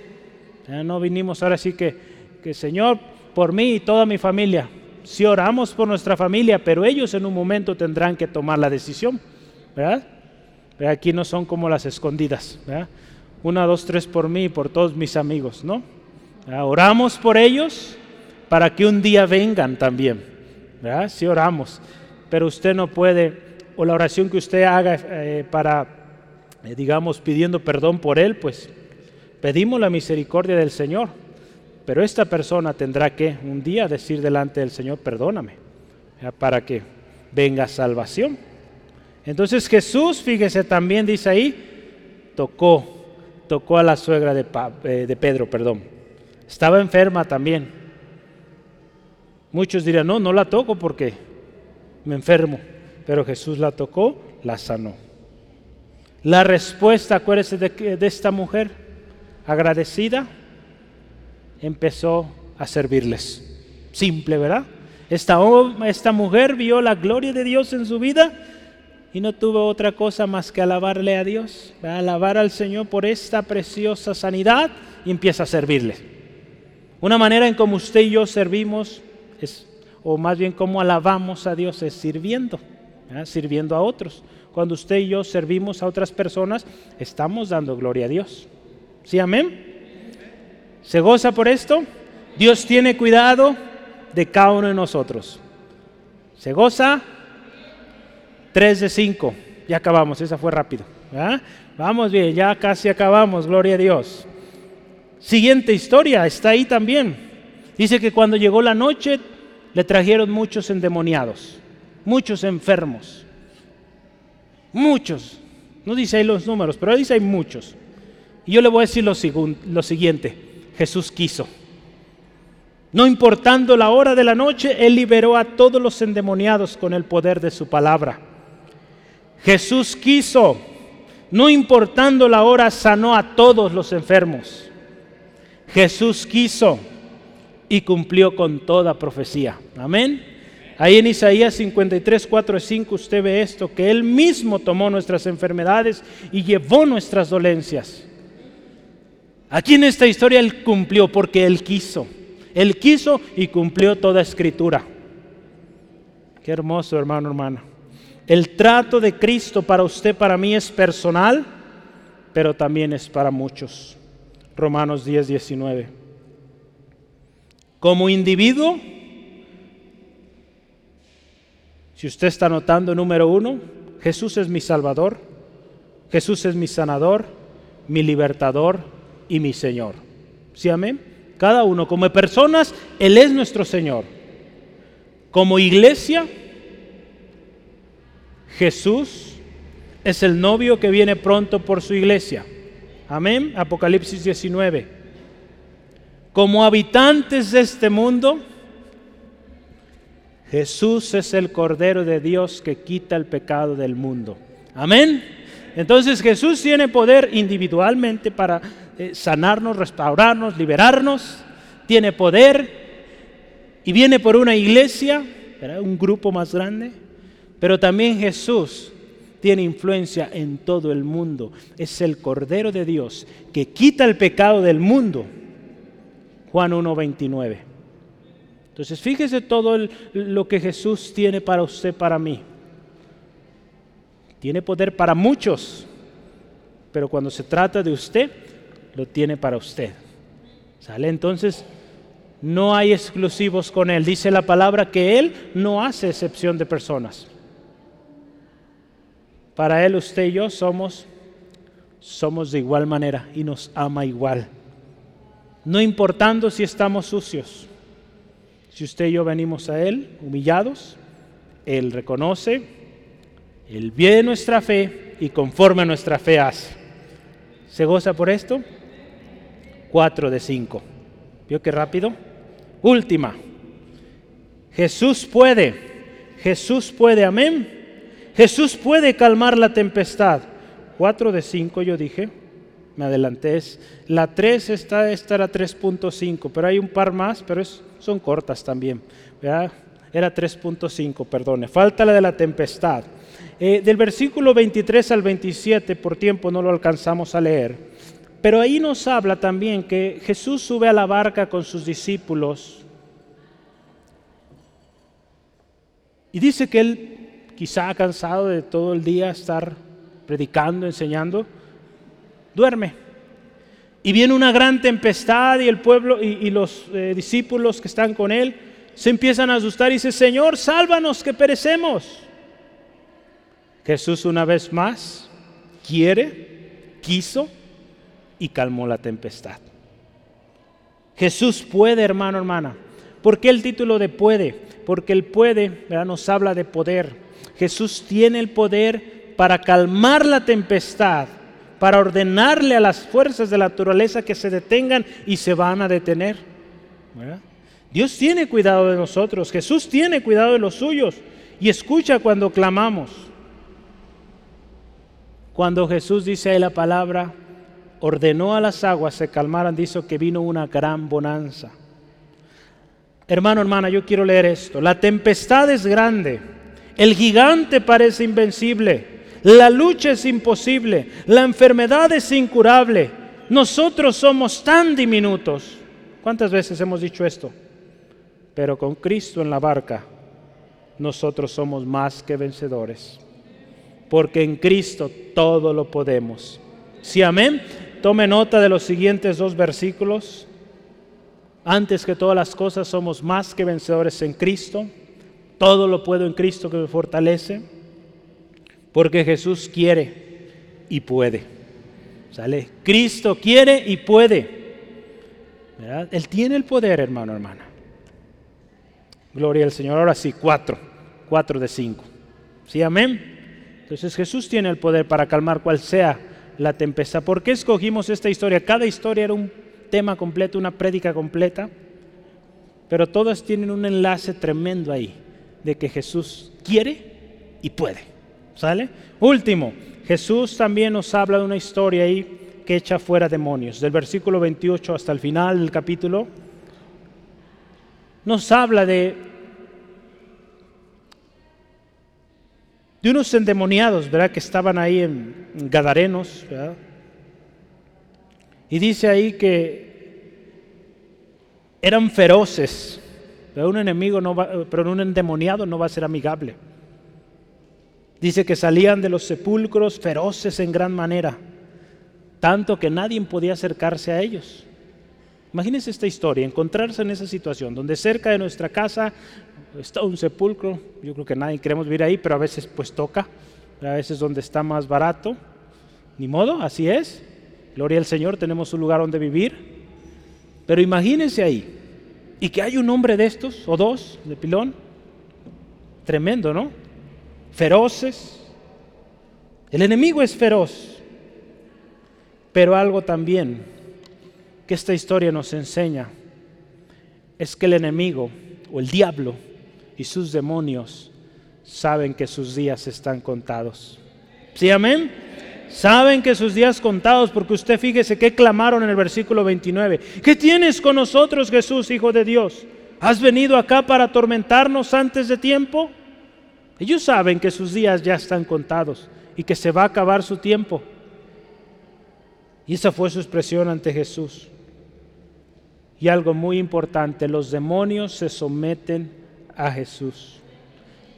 No vinimos ahora sí que, que Señor, por mí y toda mi familia si oramos por nuestra familia, pero ellos en un momento tendrán que tomar la decisión, ¿verdad? Aquí no son como las escondidas, ¿verdad? Una, dos, tres por mí y por todos mis amigos, ¿no? Oramos por ellos para que un día vengan también, ¿verdad? Si oramos, pero usted no puede, o la oración que usted haga eh, para, eh, digamos, pidiendo perdón por él, pues pedimos la misericordia del Señor, pero esta persona tendrá que un día decir delante del Señor, perdóname, para que venga salvación. Entonces Jesús, fíjese, también dice ahí, tocó, tocó a la suegra de, eh, Pedro, perdón. Estaba enferma también. Muchos dirán, no, no la toco porque me enfermo. Pero Jesús la tocó, la sanó. La respuesta, acuérdese de, de esta mujer agradecida, empezó a servirles. Simple, ¿verdad? Esta, esta mujer vio la gloria de Dios en su vida y no tuvo otra cosa más que alabarle a Dios, alabar al Señor por esta preciosa sanidad y empieza a servirle. Una manera en como usted y yo servimos, es, o más bien como alabamos a Dios, es sirviendo, sirviendo a otros. Cuando usted y yo servimos a otras personas, estamos dando gloria a Dios. ¿Sí, amén? ¿Se goza por esto? Dios tiene cuidado de cada uno de nosotros. ¿Se goza? 3 de 5. Ya acabamos, esa fue rápido. Vamos bien, ya casi acabamos, gloria a Dios. Siguiente historia, está ahí también. Dice que cuando llegó la noche le trajeron muchos endemoniados, muchos enfermos, muchos. No dice ahí los números, pero dice hay muchos. Y yo le voy a decir lo, lo siguiente, Jesús quiso. No importando la hora de la noche, Él liberó a todos los endemoniados con el poder de su palabra. Jesús quiso, no importando la hora, sanó a todos los enfermos. Jesús quiso y cumplió con toda profecía. Amén. Ahí en Isaías 53, 4 y 5 usted ve esto, que Él mismo tomó nuestras enfermedades y llevó nuestras dolencias. Aquí en esta historia Él cumplió porque Él quiso. Él quiso y cumplió toda escritura. Qué hermoso, hermano, hermana. El trato de Cristo para usted, para mí es personal, pero también es para muchos. Romanos 10, 19. Como individuo, si usted está notando, número uno, Jesús es mi Salvador, Jesús es mi sanador, mi libertador y mi Señor. ¿Sí, amén? Cada uno, como personas, Él es nuestro Señor. Como iglesia, Jesús es el novio que viene pronto por su iglesia. Amén. Apocalipsis 19. Como habitantes de este mundo, Jesús es el Cordero de Dios que quita el pecado del mundo. Amén. Entonces Jesús tiene poder individualmente para eh, sanarnos, restaurarnos, liberarnos. Tiene poder y viene por una iglesia, un grupo más grande. Pero también Jesús tiene influencia en todo el mundo. Es el Cordero de Dios que quita el pecado del mundo. Juan 1.29. Entonces fíjese todo lo que Jesús tiene para usted, para mí. Tiene poder para muchos, pero cuando se trata de usted, lo tiene para usted. ¿Sale? Entonces, no hay exclusivos con Él. Dice la palabra que Él no hace excepción de personas. Para Él usted y yo somos, somos de igual manera y nos ama igual. No importando si estamos sucios. Si usted y yo venimos a Él humillados, Él reconoce, Él ve nuestra fe y conforme a nuestra fe hace. ¿Se goza por esto? Cuatro de cinco. ¿Vio qué rápido? Última. Jesús puede. Jesús puede. Amén. Jesús puede calmar la tempestad. Cuatro de cinco yo dije, me adelanté. La tres está, esta era 3.5, pero hay un par más, pero son cortas también. Era 3.5, perdone. Falta la de la tempestad. Eh, del versículo 23 al 27, por tiempo no lo alcanzamos a leer, pero ahí nos habla también que Jesús sube a la barca con sus discípulos y dice que él quizá cansado de todo el día estar predicando, enseñando, duerme. Y viene una gran tempestad y el pueblo y, los eh, discípulos que están con él se empiezan a asustar y dice, Señor, sálvanos que perecemos. Jesús una vez más quiere, quiso y calmó la tempestad. Jesús puede, hermano, hermana. ¿Por qué el título de puede? Porque el puede nos habla de poder. Jesús tiene el poder para calmar la tempestad, para ordenarle a las fuerzas de la naturaleza que se detengan y se van a detener. Dios tiene cuidado de nosotros, Jesús tiene cuidado de los suyos y escucha cuando clamamos. Cuando Jesús dice ahí la palabra, ordenó a las aguas se calmaran, dice que vino una gran bonanza. Hermano, hermana, yo quiero leer esto. La tempestad es grande, el gigante parece invencible, la lucha es imposible, la enfermedad es incurable. Nosotros somos tan diminutos. ¿Cuántas veces hemos dicho esto? Pero con Cristo en la barca, nosotros somos más que vencedores. Porque en Cristo todo lo podemos. Sí, amén. Tome nota de los siguientes dos versículos. Antes que todas las cosas somos más que vencedores en Cristo. Todo lo puedo en Cristo que me fortalece. Porque Jesús quiere y puede. ¿Sale? Cristo quiere y puede. Él tiene el poder, hermano, hermana. Gloria al Señor. Ahora sí, cuatro. Cuatro de cinco. ¿Sí, amén? Entonces Jesús tiene el poder para calmar cual sea la tempestad. ¿Por qué escogimos esta historia? Cada historia era un tema completo, una prédica completa, pero todas tienen un enlace tremendo ahí, de que Jesús quiere y puede. ¿Sale? Último, Jesús también nos habla de una historia ahí que echa fuera demonios. Del versículo 28 hasta el final del capítulo, nos habla de, de unos endemoniados, ¿verdad? Que estaban ahí en Gadarenos, Y dice ahí que eran feroces. Pero un enemigo no va, pero un endemoniado no va a ser amigable. Dice que salían de los sepulcros feroces en gran manera, tanto que nadie podía acercarse a ellos. Imagínense esta historia, encontrarse en esa situación, donde cerca de nuestra casa está un sepulcro, yo creo que nadie queremos vivir ahí, pero a veces pues toca, a veces donde está más barato, ni modo, así es, gloria al Señor, tenemos un lugar donde vivir, pero imagínense ahí, y que hay un hombre de estos, o dos, de pilón, tremendo, ¿no? Feroces, el enemigo es feroz, pero algo también que esta historia nos enseña es que el enemigo o el diablo y sus demonios saben que sus días están contados. ¿Sí, amén? Saben que sus días contados, porque usted fíjese que clamaron en el versículo 29. ¿Qué tienes con nosotros, Jesús, Hijo de Dios? ¿Has venido acá para atormentarnos antes de tiempo? Ellos saben que sus días ya están contados y que se va a acabar su tiempo. Y esa fue su expresión ante Jesús. Y algo muy importante, los demonios se someten a Jesús.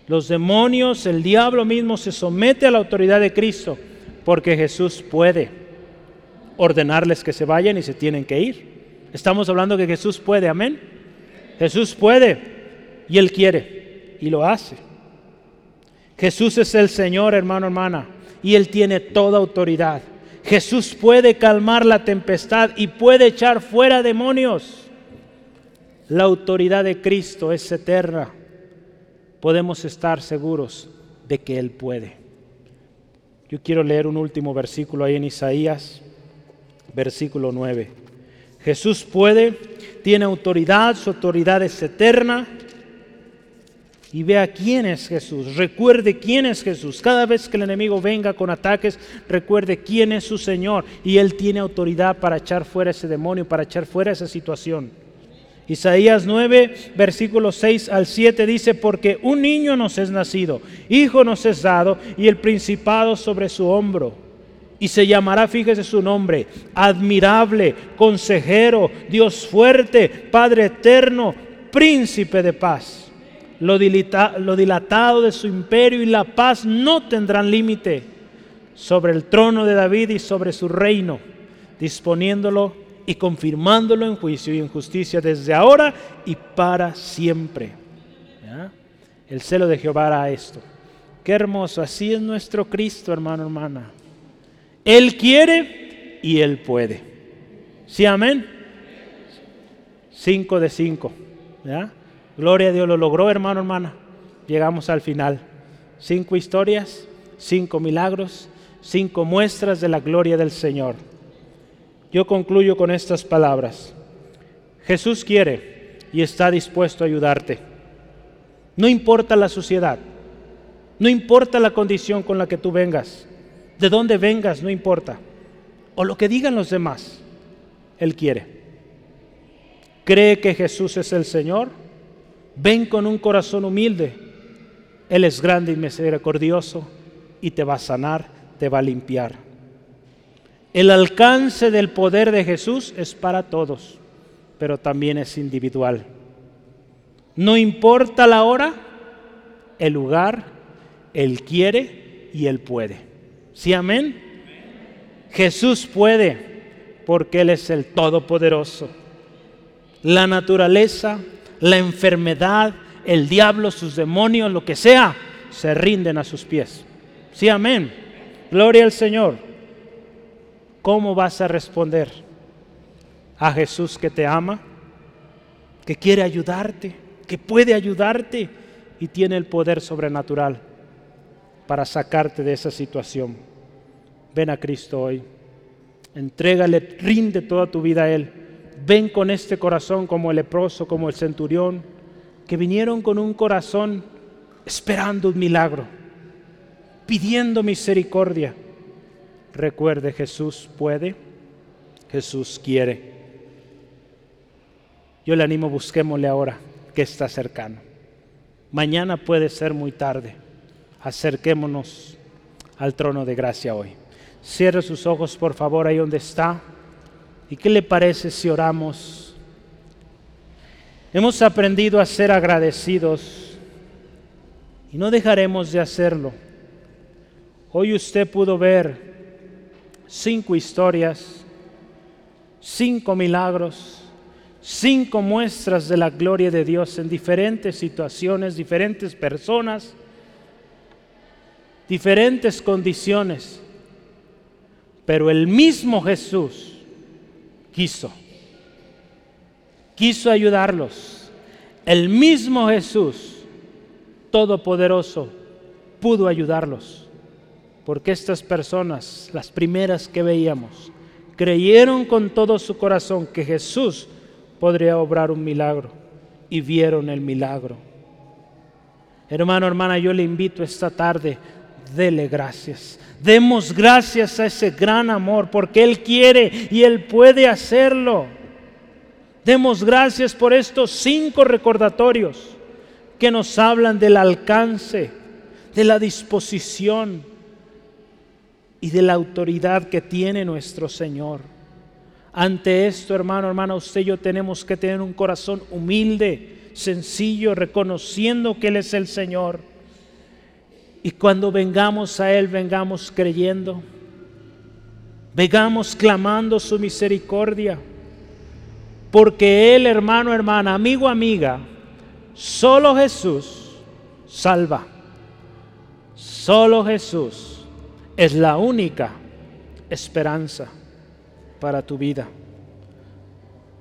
Los demonios, el diablo mismo se somete a la autoridad de Cristo porque Jesús puede ordenarles que se vayan y se tienen que ir. Estamos hablando que Jesús puede, amén. Jesús puede y Él quiere y lo hace. Jesús es el Señor, hermano, hermana, y Él tiene toda autoridad. Jesús puede calmar la tempestad y puede echar fuera demonios. La autoridad de Cristo es eterna. Podemos estar seguros de que Él puede. Yo quiero leer un último versículo ahí en Isaías, versículo 9. Jesús puede, tiene autoridad, su autoridad es eterna y vea quién es Jesús. Recuerde quién es Jesús. Cada vez que el enemigo venga con ataques, recuerde quién es su Señor. Y Él tiene autoridad para echar fuera ese demonio, para echar fuera esa situación. Isaías 9, versículos 6 al 7 dice, porque un niño nos es nacido, hijo nos es dado, y el principado sobre su hombro. Y se llamará, fíjese su nombre, admirable, consejero, Dios fuerte, Padre eterno, príncipe de paz lo, dilatado de su imperio y la paz no tendrán límite sobre el trono de David y sobre su reino, disponiéndolo y confirmándolo en juicio y en justicia desde ahora y para siempre. El celo de Jehová hará esto. Qué hermoso, así es nuestro Cristo, hermano, hermana. Él quiere y Él puede. ¿Sí, amén? Cinco de cinco. Gloria a Dios, lo logró, hermano, hermana. Llegamos al final. Cinco historias, cinco milagros, cinco muestras de la gloria del Señor. Yo concluyo con estas palabras. Jesús quiere y está dispuesto a ayudarte. No importa la sociedad, no importa la condición con la que tú vengas, de dónde vengas, no importa, o lo que digan los demás, Él quiere. Cree que Jesús es el Señor, ven con un corazón humilde, Él es grande y misericordioso y te va a sanar, te va a limpiar. El alcance del poder de Jesús es para todos pero también es individual. No importa la hora, el lugar, Él quiere y Él puede. ¿Sí, amén? Jesús puede porque Él es el Todopoderoso. La naturaleza, la enfermedad, el diablo, sus demonios, lo que sea, se rinden a sus pies. Sí, amén. Gloria al Señor. ¿Cómo vas a responder? a Jesús que te ama, que quiere ayudarte, que puede ayudarte y tiene el poder sobrenatural para sacarte de esa situación. Ven a Cristo hoy, entrégale, rinde toda tu vida a Él. Ven con este corazón como el leproso, como el centurión, que vinieron con un corazón esperando un milagro, pidiendo misericordia. Recuerde, Jesús puede, Jesús quiere. Yo le animo, busquémosle ahora, que está cercano. Mañana puede ser muy tarde. Acerquémonos al trono de gracia hoy. Cierre sus ojos, por favor, ahí donde está. ¿Y qué le parece si oramos? Hemos aprendido a ser agradecidos y no dejaremos de hacerlo. Hoy usted pudo ver cinco historias, cinco milagros cinco muestras de la gloria de Dios en diferentes situaciones, diferentes personas, diferentes condiciones. Pero el mismo Jesús quiso, quiso ayudarlos. El mismo Jesús, todopoderoso, pudo ayudarlos. Porque estas personas, las primeras que veíamos, creyeron con todo su corazón que Jesús podría obrar un milagro. Y vieron el milagro. Hermano, hermana, yo le invito esta tarde, dele gracias. Demos gracias a ese gran amor, porque Él quiere y Él puede hacerlo. Demos gracias por estos cinco recordatorios que nos hablan del alcance, de la disposición y de la autoridad que tiene nuestro Señor. Ante esto, hermano, hermana, usted y yo tenemos que tener un corazón humilde, sencillo, reconociendo que Él es el Señor. Y cuando vengamos a Él, vengamos creyendo, vengamos clamando su misericordia. Porque Él, hermano, hermana, amigo, amiga, solo Jesús salva. Solo Jesús es la única esperanza para tu vida.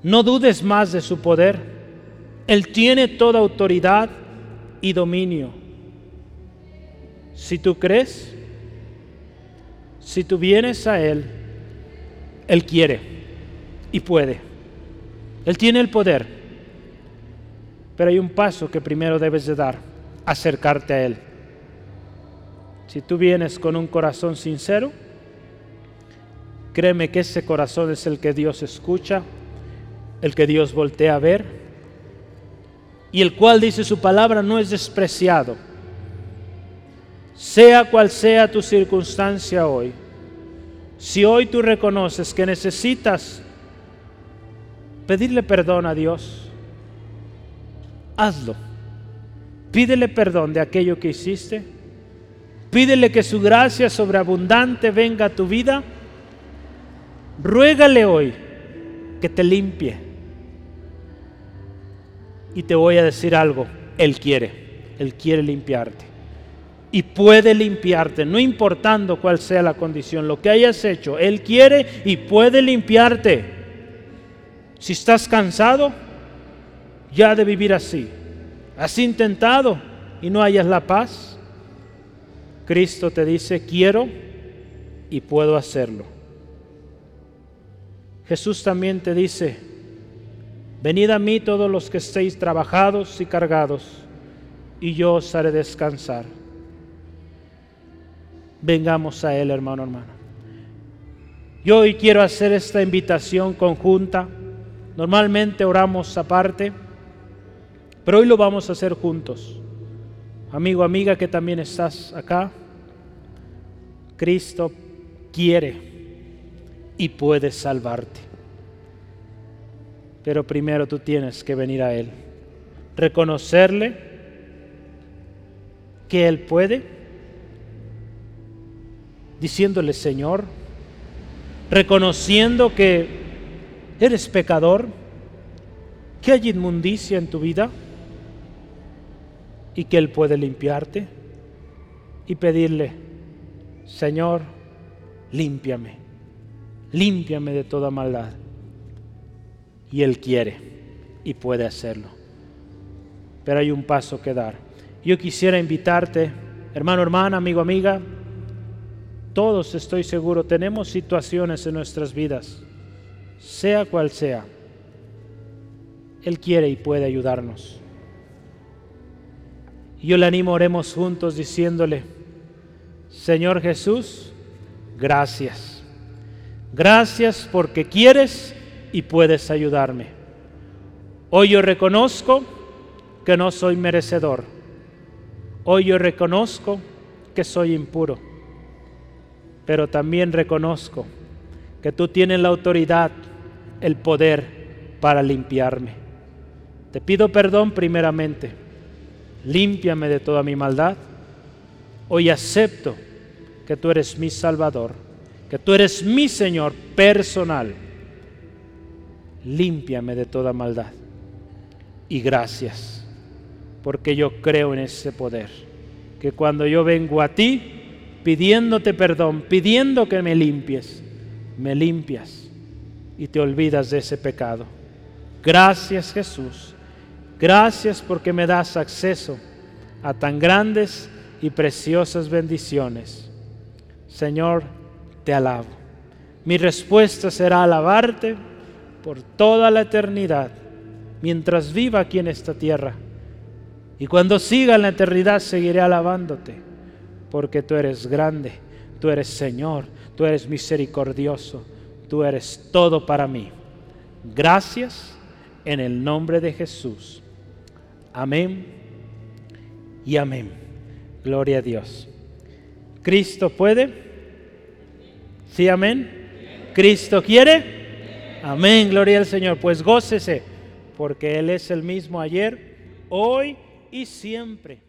No dudes más de su poder. Él tiene toda autoridad y dominio. Si tú crees, si tú vienes a Él, Él quiere y puede. Él tiene el poder. Pero hay un paso que primero debes de dar, acercarte a Él. Si tú vienes con un corazón sincero, Créeme que ese corazón es el que Dios escucha, el que Dios voltea a ver, y el cual dice su palabra no es despreciado. Sea cual sea tu circunstancia hoy, si hoy tú reconoces que necesitas pedirle perdón a Dios, hazlo. Pídele perdón de aquello que hiciste. Pídele que su gracia sobreabundante venga a tu vida Ruégale hoy que te limpie. Y te voy a decir algo, Él quiere, Él quiere limpiarte. Y puede limpiarte, no importando cuál sea la condición, lo que hayas hecho, Él quiere y puede limpiarte. Si estás cansado ya de vivir así, has intentado y no hayas la paz, Cristo te dice, quiero y puedo hacerlo. Jesús también te dice, venid a mí todos los que estéis trabajados y cargados, y yo os haré descansar. Vengamos a Él, hermano, hermana. Yo hoy quiero hacer esta invitación conjunta. Normalmente oramos aparte, pero hoy lo vamos a hacer juntos. Amigo, amiga que también estás acá, Cristo quiere y puede salvarte. Pero primero tú tienes que venir a Él, reconocerle que Él puede, diciéndole Señor, reconociendo que eres pecador, que hay inmundicia en tu vida y que Él puede limpiarte y pedirle, Señor, límpiame, límpiame de toda maldad. Y Él quiere y puede hacerlo. Pero hay un paso que dar. Yo quisiera invitarte, hermano, hermana, amigo, amiga, todos estoy seguro tenemos situaciones en nuestras vidas, sea cual sea. Él quiere y puede ayudarnos. Yo le animo, oremos juntos diciéndole, Señor Jesús, gracias. Gracias porque quieres y puedes ayudarme. Hoy yo reconozco que no soy merecedor. Hoy yo reconozco que soy impuro. Pero también reconozco que tú tienes la autoridad, el poder para limpiarme. Te pido perdón primeramente límpiame de toda mi maldad. Hoy acepto que tú eres mi Salvador, que tú eres mi Señor personal. Límpiame de toda maldad. Y gracias, porque yo creo en ese poder, que cuando yo vengo a ti pidiéndote perdón, pidiendo que me limpies, me limpias y te olvidas de ese pecado. Gracias Jesús Gracias porque me das acceso a tan grandes y preciosas bendiciones. Señor, te alabo. Mi respuesta será alabarte por toda la eternidad, mientras viva aquí en esta tierra. Y cuando siga en la eternidad seguiré alabándote, porque tú eres grande, tú eres Señor, tú eres misericordioso, tú eres todo para mí. Gracias en el nombre de Jesús. Amén y amén. Gloria a Dios. ¿Cristo puede? ¿Sí, amén? ¿Cristo quiere? Amén, gloria al Señor. Pues gócese, porque Él es el mismo ayer, hoy y siempre.